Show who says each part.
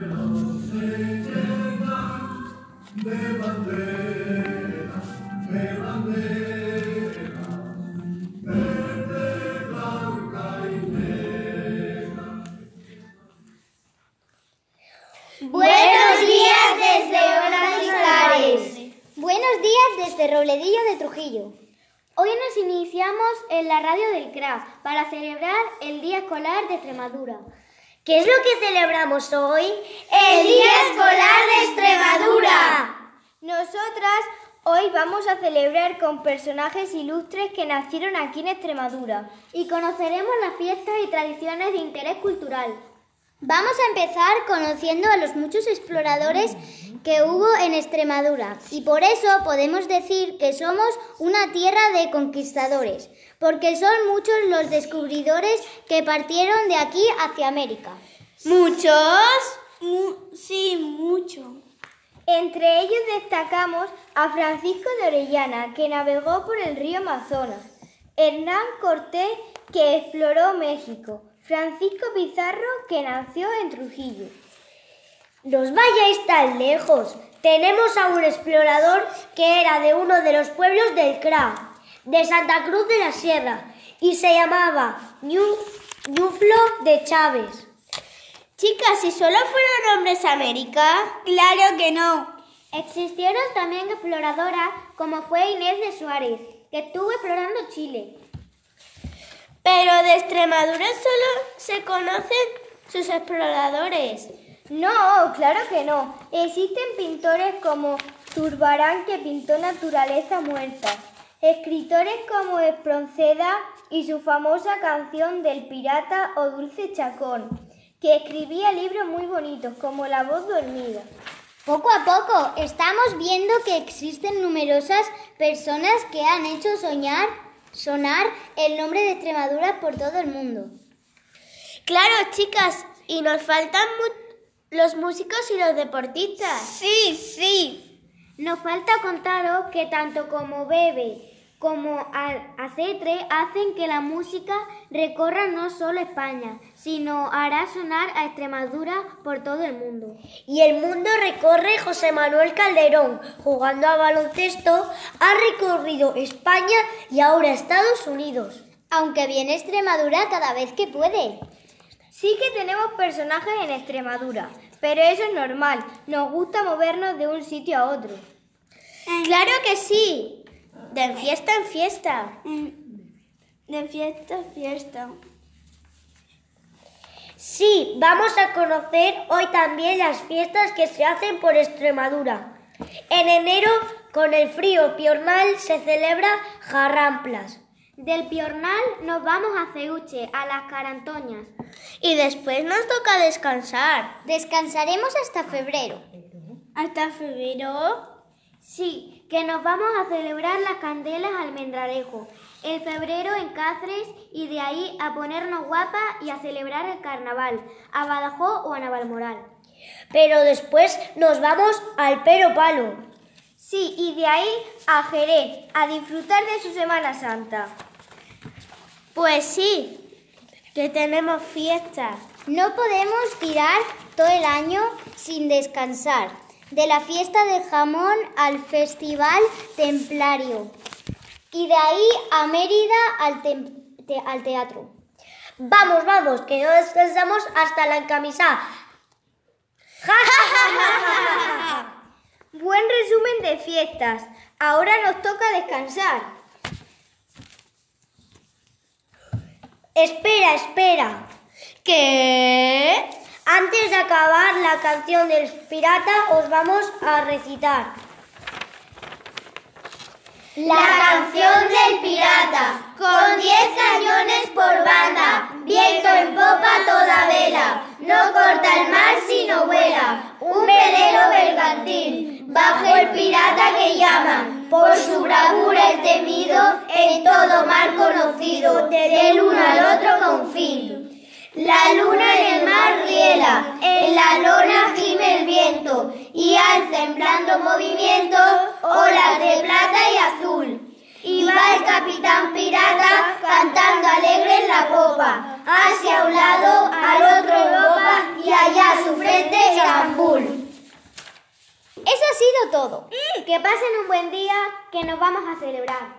Speaker 1: Buenos días desde.
Speaker 2: Buenos días desde Robledillo de Trujillo.
Speaker 3: Hoy nos iniciamos en la radio del CRAF para celebrar el Día Escolar de Extremadura.
Speaker 2: ¿Qué es lo que celebramos hoy?
Speaker 1: El Día Escolar de Extremadura.
Speaker 3: Nosotras hoy vamos a celebrar con personajes ilustres que nacieron aquí en Extremadura y conoceremos las fiestas y tradiciones de interés cultural.
Speaker 2: Vamos a empezar conociendo a los muchos exploradores que hubo en Extremadura y por eso podemos decir que somos una tierra de conquistadores, porque son muchos los descubridores que partieron de aquí hacia América.
Speaker 1: ¿Muchos? sí, mucho.
Speaker 3: Entre ellos destacamos a Francisco de Orellana, que navegó por el río Amazonas, Hernán Cortés, que exploró México, Francisco Pizarro, que nació en Trujillo.
Speaker 2: No vayáis tan lejos. Tenemos a un explorador que era de uno de los pueblos del CRA, de Santa Cruz de la Sierra, y se llamaba Ñuflo de Chávez.
Speaker 1: Chicas, ¿y solo fueron hombres a América? Claro que no.
Speaker 3: Existieron también exploradoras como fue Inés de Suárez, que estuvo explorando Chile.
Speaker 1: Pero de Extremadura solo se conocen sus exploradores.
Speaker 3: No, claro que no. Existen pintores como Zurbarán que pintó naturaleza muerta, escritores como Espronceda y su famosa canción del pirata o Dulce Chacón, que escribía libros muy bonitos como La voz dormida.
Speaker 2: Poco a poco estamos viendo que existen numerosas personas que han hecho soñar sonar el nombre de Extremadura por todo el mundo.
Speaker 1: Claro, chicas, y nos faltan los músicos y los deportistas.
Speaker 3: Sí, sí. Nos falta contaros que tanto como Bebe como Acetre hacen que la música recorra no solo España, sino hará sonar a Extremadura por todo el mundo.
Speaker 2: Y el mundo recorre José Manuel Calderón, jugando a baloncesto, ha recorrido España y ahora Estados Unidos. Aunque viene Extremadura cada vez que puede.
Speaker 3: Sí que tenemos personajes en Extremadura, pero eso es normal, nos gusta movernos de un sitio a otro.
Speaker 1: Claro que sí, de fiesta en fiesta. De fiesta en fiesta.
Speaker 2: Sí, vamos a conocer hoy también las fiestas que se hacen por Extremadura. En enero, con el frío piornal, se celebra Jarramplas.
Speaker 3: Del Piornal nos vamos a Ceuche, a las Carantoñas.
Speaker 1: Y después nos toca descansar.
Speaker 2: Descansaremos hasta febrero.
Speaker 1: ¿Hasta febrero?
Speaker 3: Sí, que nos vamos a celebrar las candelas almendralejo. En febrero en Cáceres y de ahí a ponernos guapas y a celebrar el carnaval, a Badajoz o a Navalmoral.
Speaker 2: Pero después nos vamos al Pero Palo.
Speaker 3: Sí, y de ahí a Jerez, a disfrutar de su Semana Santa.
Speaker 1: Pues sí, que tenemos fiestas.
Speaker 2: No podemos tirar todo el año sin descansar. De la fiesta del jamón al festival templario. Y de ahí a Mérida al, te al teatro. Vamos, vamos, que no descansamos hasta la encamisada.
Speaker 3: Buen resumen de fiestas. Ahora nos toca descansar.
Speaker 2: Espera, espera.
Speaker 1: ¿Qué?
Speaker 2: Antes de acabar la canción del pirata, os vamos a recitar.
Speaker 1: La canción del pirata, con diez cañones por banda, viento en popa toda vela, no corta el mar sino vuela, un velero bergantín, bajo el pirata que llaman, por su bravura el temido, en todo mar conocido, del uno al otro confín. La luna en el mar los movimientos, olas de plata y azul. Y va el capitán pirata cantando alegre en la popa, hacia un lado, al otro Europa y allá a su frente Estambul.
Speaker 4: Eso ha sido todo. Que pasen un buen día, que nos vamos a celebrar.